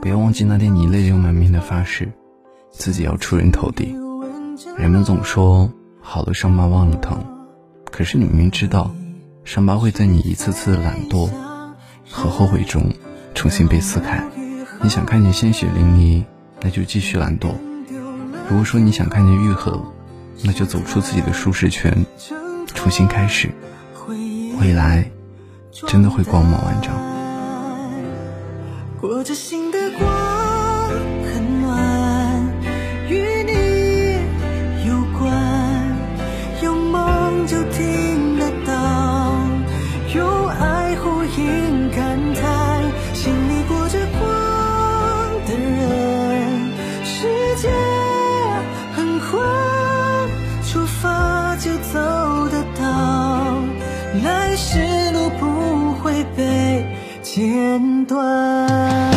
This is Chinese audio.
不要忘记那天你泪流满面的发誓，自己要出人头地。人们总说好的伤疤忘了疼，可是你明明知道，伤疤会在你一次次的懒惰和后悔中重新被撕开。你想看见鲜血淋漓，那就继续懒惰；如果说你想看见愈合，那就走出自己的舒适圈，重新开始。未来真的会光芒万丈。裹着心的光很暖，与你有关，有梦就听得到，有爱呼应感叹，心里裹着光的人，世界很宽，出发就走得到，来时路不会被剪断